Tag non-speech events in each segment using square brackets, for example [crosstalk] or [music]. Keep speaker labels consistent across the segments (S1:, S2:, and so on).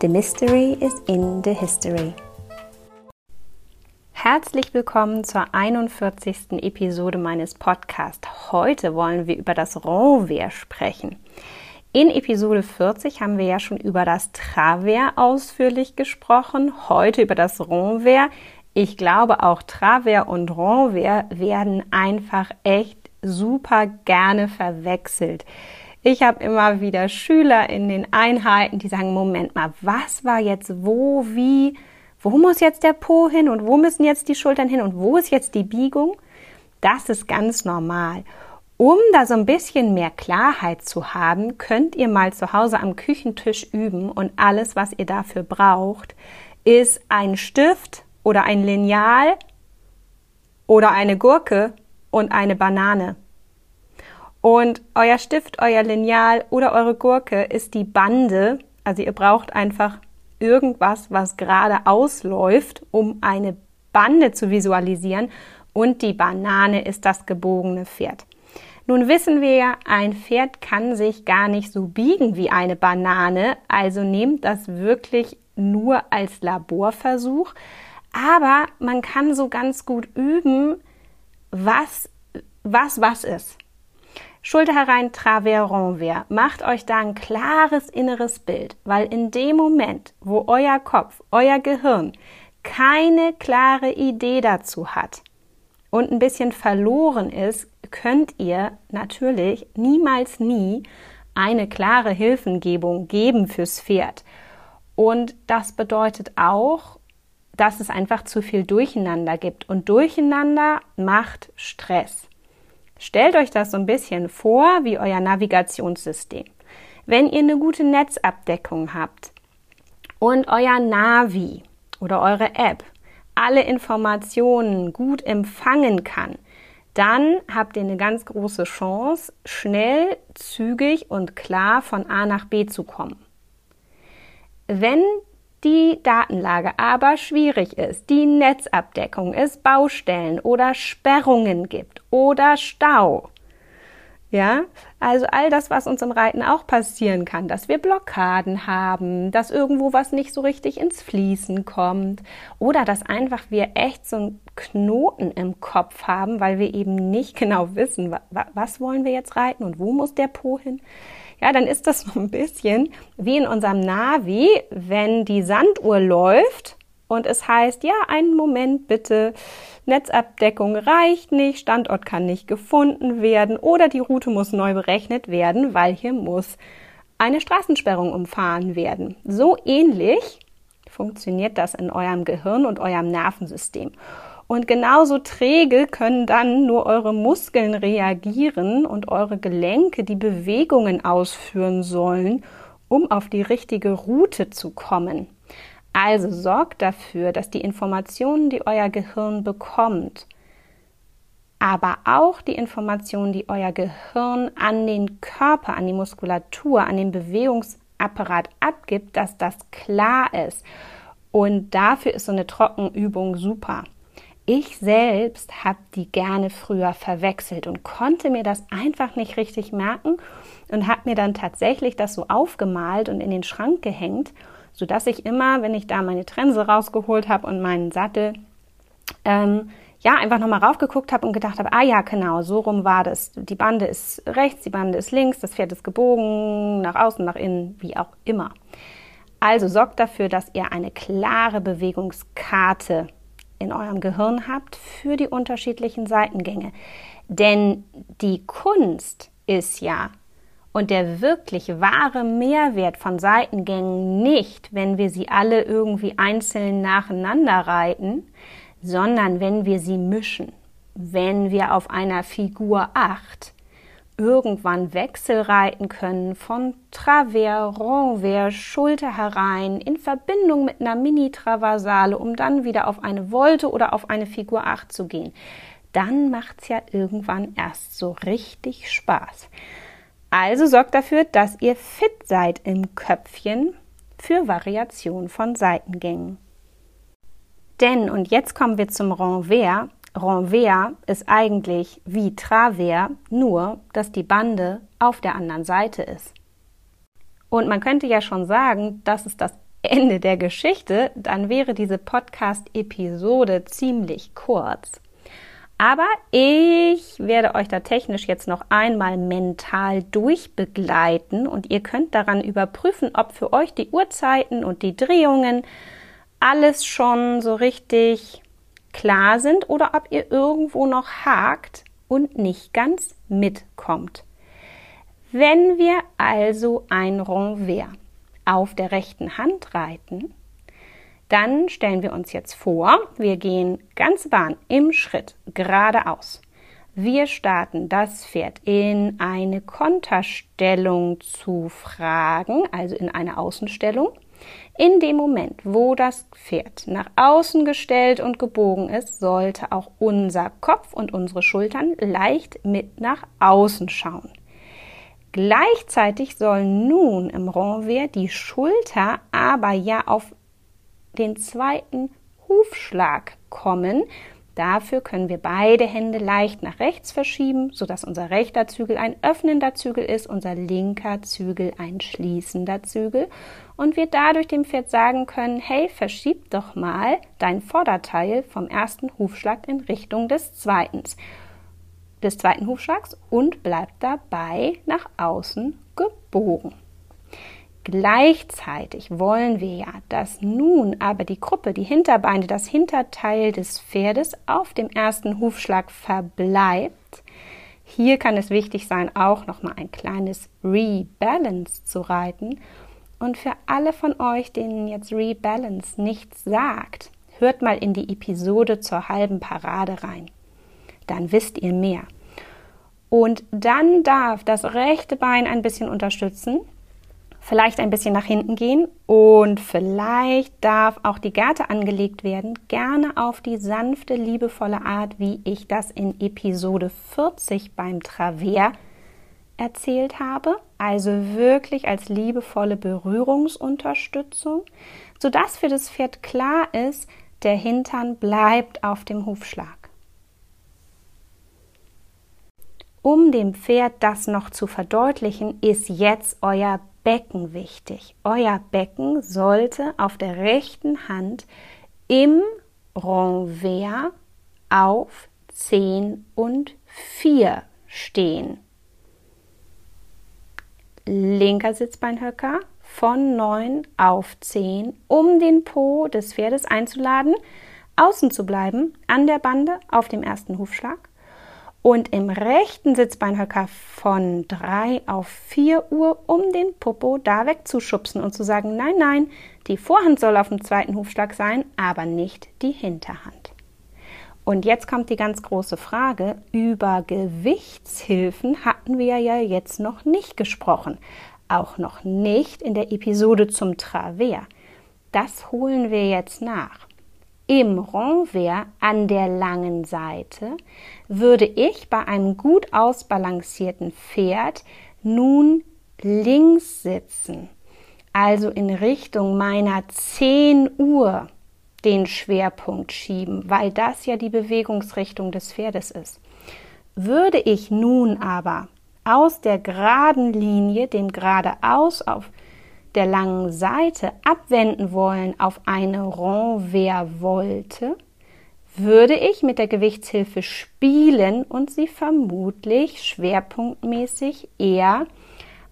S1: The Mystery is in the History. Herzlich willkommen zur 41. Episode meines Podcasts. Heute wollen wir über das Renvers sprechen. In Episode 40 haben wir ja schon über das Travers ausführlich gesprochen, heute über das Renvers. Ich glaube, auch Travers und Renvers werden einfach echt super gerne verwechselt. Ich habe immer wieder Schüler in den Einheiten, die sagen, Moment mal, was war jetzt wo, wie, wo muss jetzt der Po hin und wo müssen jetzt die Schultern hin und wo ist jetzt die Biegung? Das ist ganz normal. Um da so ein bisschen mehr Klarheit zu haben, könnt ihr mal zu Hause am Küchentisch üben und alles, was ihr dafür braucht, ist ein Stift oder ein Lineal oder eine Gurke und eine Banane. Und euer Stift, euer Lineal oder eure Gurke ist die Bande. Also ihr braucht einfach irgendwas, was gerade ausläuft, um eine Bande zu visualisieren. Und die Banane ist das gebogene Pferd. Nun wissen wir ja, ein Pferd kann sich gar nicht so biegen wie eine Banane. Also nehmt das wirklich nur als Laborversuch. Aber man kann so ganz gut üben, was was was ist. Schulter herein, Travers, Renvers. Macht euch da ein klares inneres Bild, weil in dem Moment, wo euer Kopf, euer Gehirn keine klare Idee dazu hat und ein bisschen verloren ist, könnt ihr natürlich niemals nie eine klare Hilfengebung geben fürs Pferd. Und das bedeutet auch, dass es einfach zu viel Durcheinander gibt. Und Durcheinander macht Stress. Stellt euch das so ein bisschen vor wie euer Navigationssystem. Wenn ihr eine gute Netzabdeckung habt und euer Navi oder eure App alle Informationen gut empfangen kann, dann habt ihr eine ganz große Chance, schnell, zügig und klar von A nach B zu kommen. Wenn die Datenlage aber schwierig ist, die Netzabdeckung es Baustellen oder Sperrungen gibt oder Stau. Ja, also all das, was uns im Reiten auch passieren kann, dass wir Blockaden haben, dass irgendwo was nicht so richtig ins Fließen kommt oder dass einfach wir echt so einen Knoten im Kopf haben, weil wir eben nicht [laughs] genau wissen, was wollen wir jetzt reiten und wo muss der Po hin ja, dann ist das so ein bisschen wie in unserem Navi, wenn die Sanduhr läuft und es heißt, ja, einen Moment bitte, Netzabdeckung reicht nicht, Standort kann nicht gefunden werden oder die Route muss neu berechnet werden, weil hier muss eine Straßensperrung umfahren werden. So ähnlich funktioniert das in eurem Gehirn und eurem Nervensystem. Und genauso träge können dann nur eure Muskeln reagieren und eure Gelenke die Bewegungen ausführen sollen, um auf die richtige Route zu kommen. Also sorgt dafür, dass die Informationen, die euer Gehirn bekommt, aber auch die Informationen, die euer Gehirn an den Körper, an die Muskulatur, an den Bewegungsapparat abgibt, dass das klar ist. Und dafür ist so eine Trockenübung super. Ich selbst habe die gerne früher verwechselt und konnte mir das einfach nicht richtig merken und habe mir dann tatsächlich das so aufgemalt und in den Schrank gehängt, sodass ich immer, wenn ich da meine Trense rausgeholt habe und meinen Sattel, ähm, ja, einfach nochmal raufgeguckt habe und gedacht habe, ah ja, genau, so rum war das. Die Bande ist rechts, die Bande ist links, das Pferd ist gebogen, nach außen, nach innen, wie auch immer. Also sorgt dafür, dass ihr eine klare Bewegungskarte in eurem Gehirn habt für die unterschiedlichen Seitengänge. Denn die Kunst ist ja und der wirklich wahre Mehrwert von Seitengängen nicht, wenn wir sie alle irgendwie einzeln nacheinander reiten, sondern wenn wir sie mischen, wenn wir auf einer Figur 8 irgendwann Wechsel reiten können von Travers, Renvers, Schulter herein in Verbindung mit einer Mini-Traversale, um dann wieder auf eine Volte oder auf eine Figur 8 zu gehen. Dann macht's ja irgendwann erst so richtig Spaß. Also sorgt dafür, dass ihr fit seid im Köpfchen für Variation von Seitengängen. Denn, und jetzt kommen wir zum Renvers, Renvers ist eigentlich wie Travers, nur dass die Bande auf der anderen Seite ist. Und man könnte ja schon sagen, das ist das Ende der Geschichte, dann wäre diese Podcast-Episode ziemlich kurz. Aber ich werde euch da technisch jetzt noch einmal mental durchbegleiten und ihr könnt daran überprüfen, ob für euch die Uhrzeiten und die Drehungen alles schon so richtig klar sind oder ob ihr irgendwo noch hakt und nicht ganz mitkommt. Wenn wir also ein Renvers auf der rechten Hand reiten, dann stellen wir uns jetzt vor, wir gehen ganz Bahn im Schritt geradeaus. Wir starten das Pferd in eine Konterstellung zu fragen, also in eine Außenstellung. In dem Moment, wo das Pferd nach außen gestellt und gebogen ist, sollte auch unser Kopf und unsere Schultern leicht mit nach außen schauen. Gleichzeitig soll nun im Renvers die Schulter aber ja auf den zweiten Hufschlag kommen. Dafür können wir beide Hände leicht nach rechts verschieben, sodass unser rechter Zügel ein öffnender Zügel ist, unser linker Zügel ein schließender Zügel und wir dadurch dem Pferd sagen können, hey, verschieb doch mal dein Vorderteil vom ersten Hufschlag in Richtung des zweiten, des zweiten Hufschlags und bleib dabei nach außen gebogen. Gleichzeitig wollen wir ja, dass nun aber die Gruppe, die Hinterbeine, das Hinterteil des Pferdes auf dem ersten Hufschlag verbleibt. Hier kann es wichtig sein, auch noch mal ein kleines Rebalance zu reiten. Und für alle von euch, denen jetzt Rebalance nichts sagt, hört mal in die Episode zur halben Parade rein. Dann wisst ihr mehr. Und dann darf das rechte Bein ein bisschen unterstützen, vielleicht ein bisschen nach hinten gehen und vielleicht darf auch die Gerte angelegt werden, gerne auf die sanfte, liebevolle Art, wie ich das in Episode 40 beim Travers erzählt habe, also wirklich als liebevolle Berührungsunterstützung, sodass für das Pferd klar ist, der Hintern bleibt auf dem Hufschlag. Um dem Pferd das noch zu verdeutlichen, ist jetzt euer Becken wichtig. Euer Becken sollte auf der rechten Hand im Renvers auf 10 und 4 stehen. Linker Sitzbeinhöcker von 9 auf 10, um den Po des Pferdes einzuladen, außen zu bleiben, an der Bande auf dem ersten Hufschlag und im rechten Sitzbeinhöcker von 3 auf 4 Uhr, um den Popo da wegzuschubsen und zu sagen, nein, nein, die Vorhand soll auf dem zweiten Hufschlag sein, aber nicht die Hinterhand. Und jetzt kommt die ganz große Frage, über Gewichtshilfen hatten wir ja jetzt noch nicht gesprochen, auch noch nicht in der Episode zum Travers. Das holen wir jetzt nach im Renvers an der langen Seite würde ich bei einem gut ausbalancierten Pferd nun links sitzen, also in Richtung meiner 10 Uhr den Schwerpunkt schieben, weil das ja die Bewegungsrichtung des Pferdes ist. Würde ich nun aber aus der geraden Linie, dem geradeaus auf der langen Seite abwenden wollen auf eine Renvers-Volte, würde ich mit der Gewichtshilfe spielen und sie vermutlich schwerpunktmäßig eher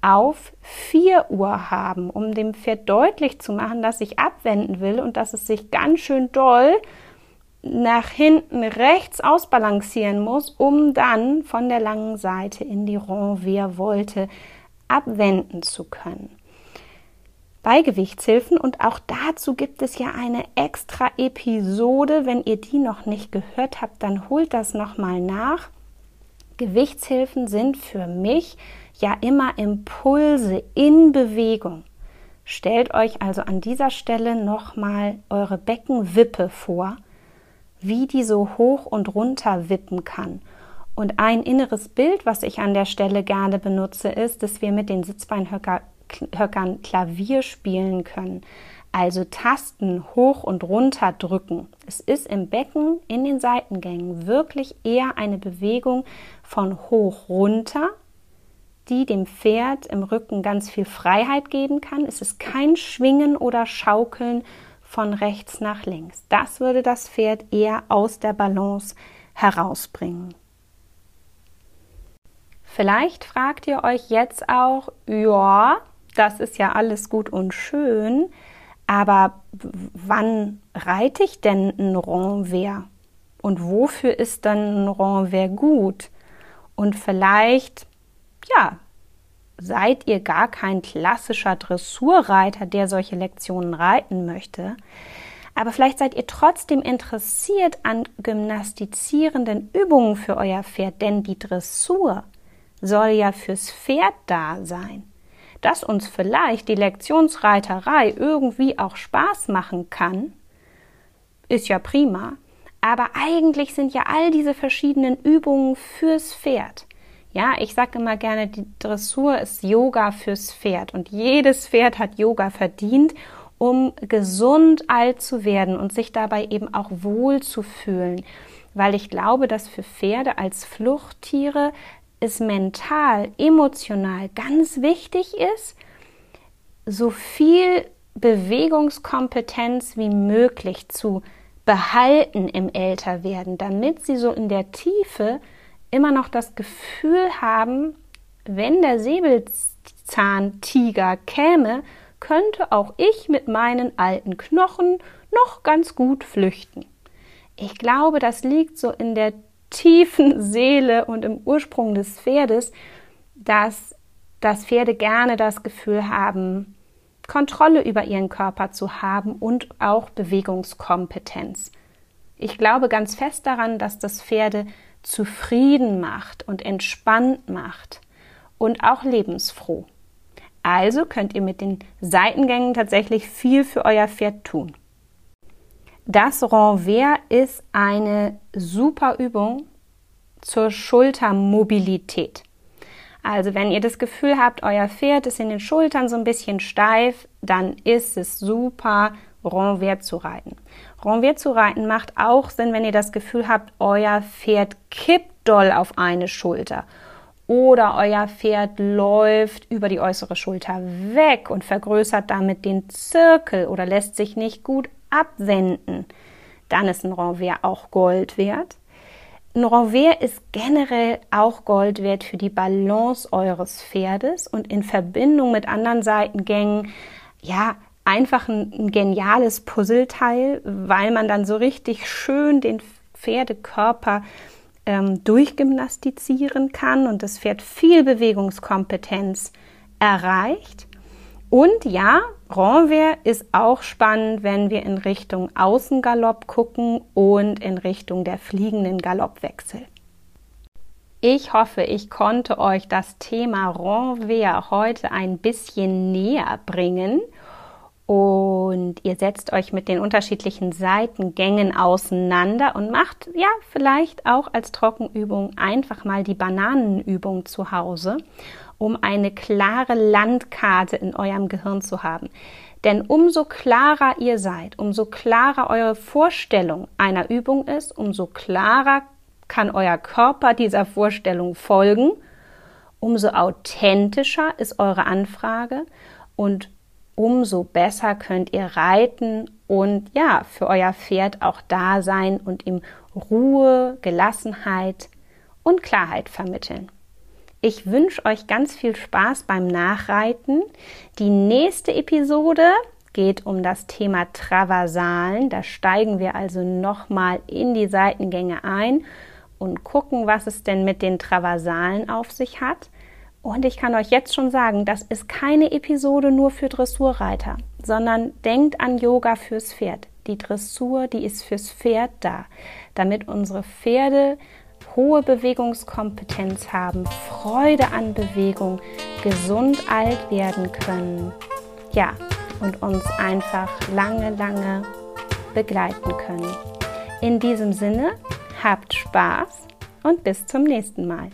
S1: auf 4 Uhr haben, um dem Pferd deutlich zu machen, dass ich abwenden will und dass es sich ganz schön doll nach hinten rechts ausbalancieren muss, um dann von der langen Seite in die Renvers-Volte abwenden zu können bei Gewichtshilfen und auch dazu gibt es ja eine extra Episode. Wenn ihr die noch nicht gehört habt, dann holt das nochmal nach. Gewichtshilfen sind für mich ja immer Impulse in Bewegung. Stellt euch also an dieser Stelle nochmal eure Beckenwippe vor, wie die so hoch und runter wippen kann. Und ein inneres Bild, was ich an der Stelle gerne benutze, ist, dass wir mit den Sitzbeinhöckern Klavier spielen können. Also Tasten hoch und runter drücken. Es ist im Becken in den Seitengängen wirklich eher eine Bewegung von hoch runter, die dem Pferd im Rücken ganz viel Freiheit geben kann. Es ist kein Schwingen oder Schaukeln von rechts nach links. Das würde das Pferd eher aus der Balance herausbringen. Vielleicht fragt ihr euch jetzt auch, ja, das ist ja alles gut und schön, aber wann reite ich denn ein Renvers? Und wofür ist dann ein Renvers gut? Und vielleicht, ja, seid ihr gar kein klassischer Dressurreiter, der solche Lektionen reiten möchte. Aber vielleicht seid ihr trotzdem interessiert an gymnastizierenden Übungen für euer Pferd, denn die Dressur soll ja fürs Pferd da sein dass uns vielleicht die Lektionsreiterei irgendwie auch Spaß machen kann, ist ja prima. Aber eigentlich sind ja all diese verschiedenen Übungen fürs Pferd. Ja, ich sage immer gerne, die Dressur ist Yoga fürs Pferd und jedes Pferd hat Yoga verdient, um gesund alt zu werden und sich dabei eben auch wohl zu fühlen. Weil ich glaube, dass für Pferde als Fluchttiere es mental, emotional ganz wichtig ist, so viel Bewegungskompetenz wie möglich zu behalten im Älterwerden, damit sie so in der Tiefe immer noch das Gefühl haben, wenn der Säbelzahntiger käme, könnte auch ich mit meinen alten Knochen noch ganz gut flüchten. Ich glaube, das liegt so in der tiefen Seele und im Ursprung des Pferdes, dass das Pferde gerne das Gefühl haben, Kontrolle über ihren Körper zu haben und auch Bewegungskompetenz. Ich glaube ganz fest daran, dass das Pferde zufrieden macht und entspannt macht und auch lebensfroh. Also könnt ihr mit den Seitengängen tatsächlich viel für euer Pferd tun. Das Renvers ist eine super Übung zur Schultermobilität. Also wenn ihr das Gefühl habt, euer Pferd ist in den Schultern so ein bisschen steif, dann ist es super, Renvers zu reiten. Renvers zu reiten macht auch Sinn, wenn ihr das Gefühl habt, euer Pferd kippt doll auf eine Schulter oder euer Pferd läuft über die äußere Schulter weg und vergrößert damit den Zirkel oder lässt sich nicht gut abwenden, dann ist ein Renvers auch Gold wert. Ein Renvers ist generell auch Gold wert für die Balance eures Pferdes und in Verbindung mit anderen Seitengängen, ja, einfach ein, ein geniales Puzzleteil, weil man dann so richtig schön den Pferdekörper ähm, durchgymnastizieren kann und das Pferd viel Bewegungskompetenz erreicht. Und ja, Renvers ist auch spannend, wenn wir in Richtung Außengalopp gucken und in Richtung der fliegenden Galoppwechsel. Ich hoffe, ich konnte euch das Thema Renvers heute ein bisschen näher bringen und ihr setzt euch mit den unterschiedlichen Seitengängen auseinander und macht ja vielleicht auch als Trockenübung einfach mal die Bananenübung zu Hause um eine klare Landkarte in eurem Gehirn zu haben. Denn umso klarer ihr seid, umso klarer eure Vorstellung einer Übung ist, umso klarer kann euer Körper dieser Vorstellung folgen, umso authentischer ist eure Anfrage und umso besser könnt ihr reiten und ja, für euer Pferd auch da sein und ihm Ruhe, Gelassenheit und Klarheit vermitteln. Ich wünsche euch ganz viel Spaß beim Nachreiten. Die nächste Episode geht um das Thema Traversalen. Da steigen wir also nochmal in die Seitengänge ein und gucken, was es denn mit den Traversalen auf sich hat. Und ich kann euch jetzt schon sagen, das ist keine Episode nur für Dressurreiter, sondern denkt an Yoga fürs Pferd. Die Dressur, die ist fürs Pferd da, damit unsere Pferde hohe Bewegungskompetenz haben, Freude an Bewegung, gesund alt werden können. Ja, und uns einfach lange, lange begleiten können. In diesem Sinne, habt Spaß und bis zum nächsten Mal.